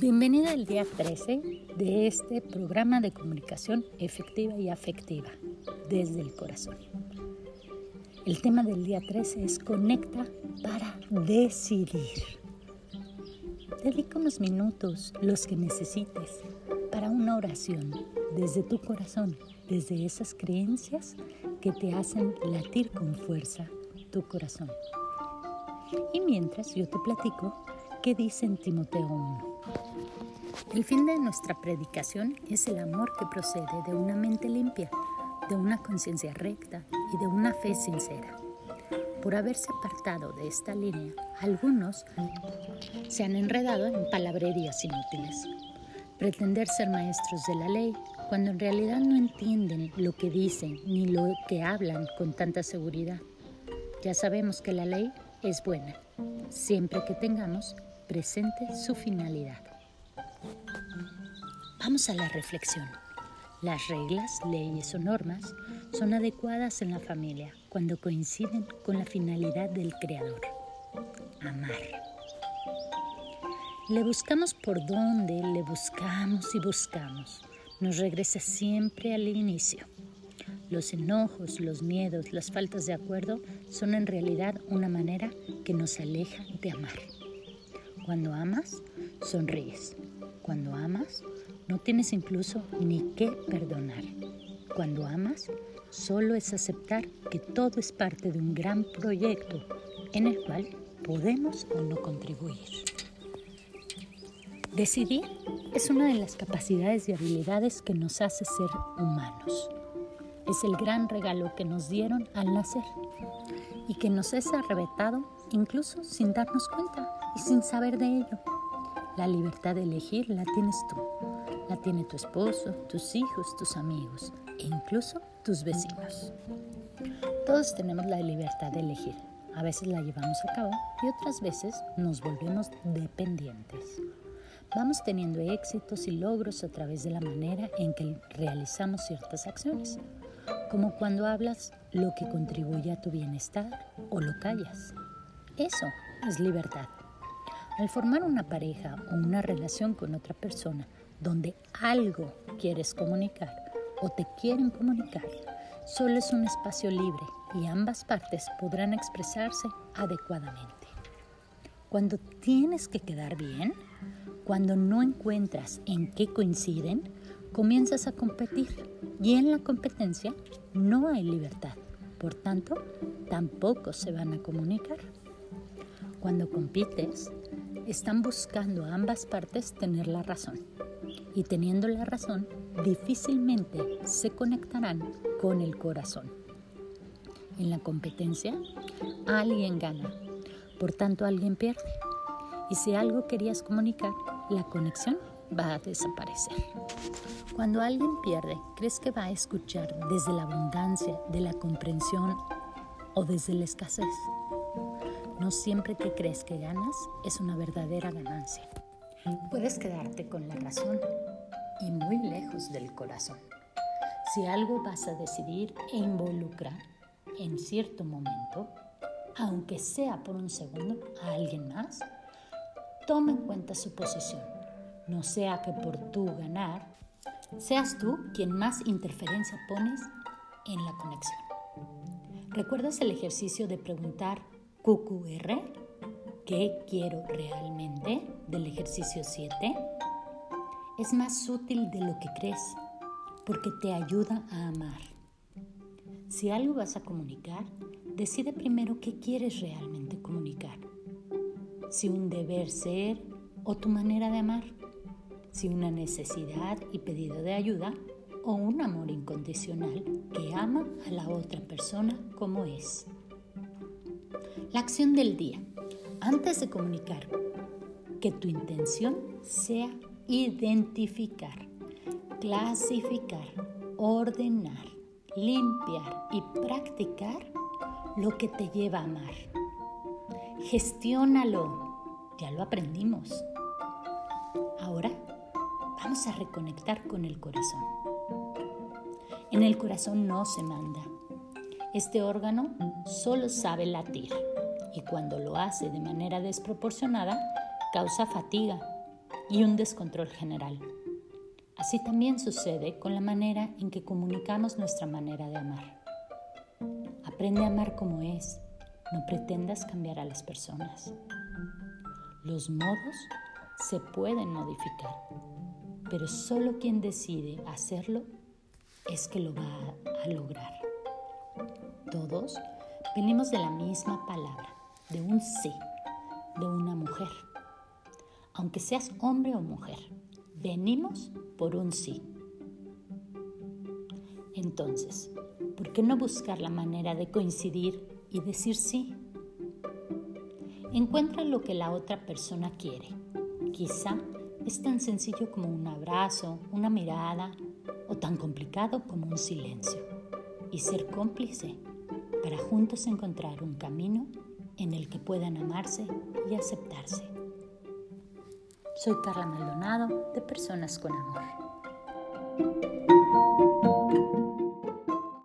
Bienvenida al día 13 de este programa de comunicación efectiva y afectiva desde el corazón. El tema del día 13 es conecta para decidir. Dedica unos minutos, los que necesites, para una oración desde tu corazón, desde esas creencias que te hacen latir con fuerza tu corazón. Y mientras yo te platico qué dice en Timoteo 1. El fin de nuestra predicación es el amor que procede de una mente limpia, de una conciencia recta y de una fe sincera. Por haberse apartado de esta línea, algunos se han enredado en palabrerías inútiles. Pretender ser maestros de la ley cuando en realidad no entienden lo que dicen ni lo que hablan con tanta seguridad. Ya sabemos que la ley es buena, siempre que tengamos presente su finalidad. Vamos a la reflexión. Las reglas, leyes o normas son adecuadas en la familia cuando coinciden con la finalidad del Creador, amar. Le buscamos por donde, le buscamos y buscamos. Nos regresa siempre al inicio. Los enojos, los miedos, las faltas de acuerdo son en realidad una manera que nos aleja de amar. Cuando amas, sonríes. Cuando amas, no tienes incluso ni qué perdonar. Cuando amas, solo es aceptar que todo es parte de un gran proyecto en el cual podemos o no contribuir. Decidir es una de las capacidades y habilidades que nos hace ser humanos. Es el gran regalo que nos dieron al nacer y que nos es arrebatado incluso sin darnos cuenta y sin saber de ello. La libertad de elegir la tienes tú, la tiene tu esposo, tus hijos, tus amigos e incluso tus vecinos. Todos tenemos la libertad de elegir. A veces la llevamos a cabo y otras veces nos volvemos dependientes. Vamos teniendo éxitos y logros a través de la manera en que realizamos ciertas acciones, como cuando hablas lo que contribuye a tu bienestar o lo callas. Eso es libertad. Al formar una pareja o una relación con otra persona donde algo quieres comunicar o te quieren comunicar, solo es un espacio libre y ambas partes podrán expresarse adecuadamente. Cuando tienes que quedar bien, cuando no encuentras en qué coinciden, comienzas a competir y en la competencia no hay libertad. Por tanto, tampoco se van a comunicar. Cuando compites, están buscando a ambas partes tener la razón. Y teniendo la razón, difícilmente se conectarán con el corazón. En la competencia, alguien gana, por tanto alguien pierde. Y si algo querías comunicar, la conexión va a desaparecer. Cuando alguien pierde, ¿crees que va a escuchar desde la abundancia, de la comprensión o desde la escasez? Siempre que crees que ganas es una verdadera ganancia. Puedes quedarte con la razón y muy lejos del corazón. Si algo vas a decidir e involucrar en cierto momento, aunque sea por un segundo, a alguien más, toma en cuenta su posición. No sea que por tú ganar, seas tú quien más interferencia pones en la conexión. ¿Recuerdas el ejercicio de preguntar QQR, ¿qué quiero realmente? Del ejercicio 7. Es más útil de lo que crees porque te ayuda a amar. Si algo vas a comunicar, decide primero qué quieres realmente comunicar. Si un deber ser o tu manera de amar. Si una necesidad y pedido de ayuda o un amor incondicional que ama a la otra persona como es. La acción del día. Antes de comunicar, que tu intención sea identificar, clasificar, ordenar, limpiar y practicar lo que te lleva a amar. Gestiónalo. Ya lo aprendimos. Ahora vamos a reconectar con el corazón. En el corazón no se manda. Este órgano solo sabe latir y cuando lo hace de manera desproporcionada causa fatiga, y un descontrol general. Así también sucede con la manera en que comunicamos nuestra manera de amar. Aprende a amar como es, no pretendas cambiar a las personas. Los modos se pueden modificar, pero solo quien decide hacerlo es que lo va a lograr. Todos venimos de la misma palabra, de un sí, de una mujer. Aunque seas hombre o mujer, venimos por un sí. Entonces, ¿por qué no buscar la manera de coincidir y decir sí? Encuentra lo que la otra persona quiere. Quizá es tan sencillo como un abrazo, una mirada o tan complicado como un silencio. Y ser cómplice para juntos encontrar un camino en el que puedan amarse y aceptarse. Soy Carla Maldonado de Personas con Amor.